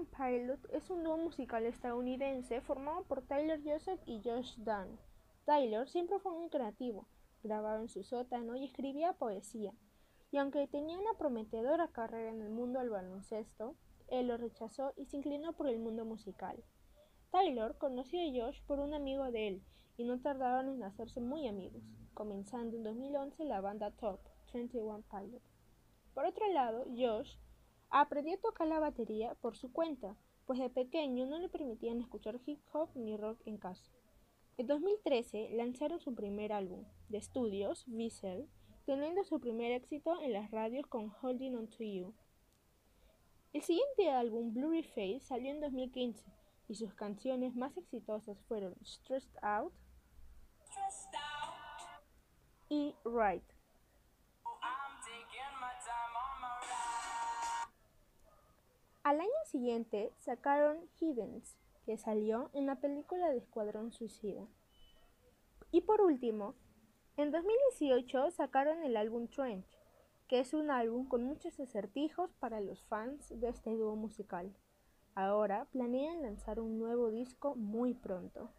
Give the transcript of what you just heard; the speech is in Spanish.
One Pilot es un dúo musical estadounidense formado por Tyler Joseph y Josh Dunn. Tyler siempre fue muy creativo, grababa en su sótano y escribía poesía. Y aunque tenía una prometedora carrera en el mundo del baloncesto, él lo rechazó y se inclinó por el mundo musical. Taylor conoció a Josh por un amigo de él y no tardaron en hacerse muy amigos, comenzando en 2011 la banda Top 21 Pilot. Por otro lado, Josh aprendió a tocar la batería por su cuenta, pues de pequeño no le permitían escuchar hip hop ni rock en casa. En 2013 lanzaron su primer álbum de estudios, Vessel, teniendo su primer éxito en las radios con Holding On To You. El siguiente álbum, Blurry Face, salió en 2015 y sus canciones más exitosas fueron Stressed Out y Right. Al año siguiente sacaron Hiddens, que salió en la película de Escuadrón Suicida. Y por último, en 2018 sacaron el álbum Trench, que es un álbum con muchos acertijos para los fans de este dúo musical. Ahora planean lanzar un nuevo disco muy pronto.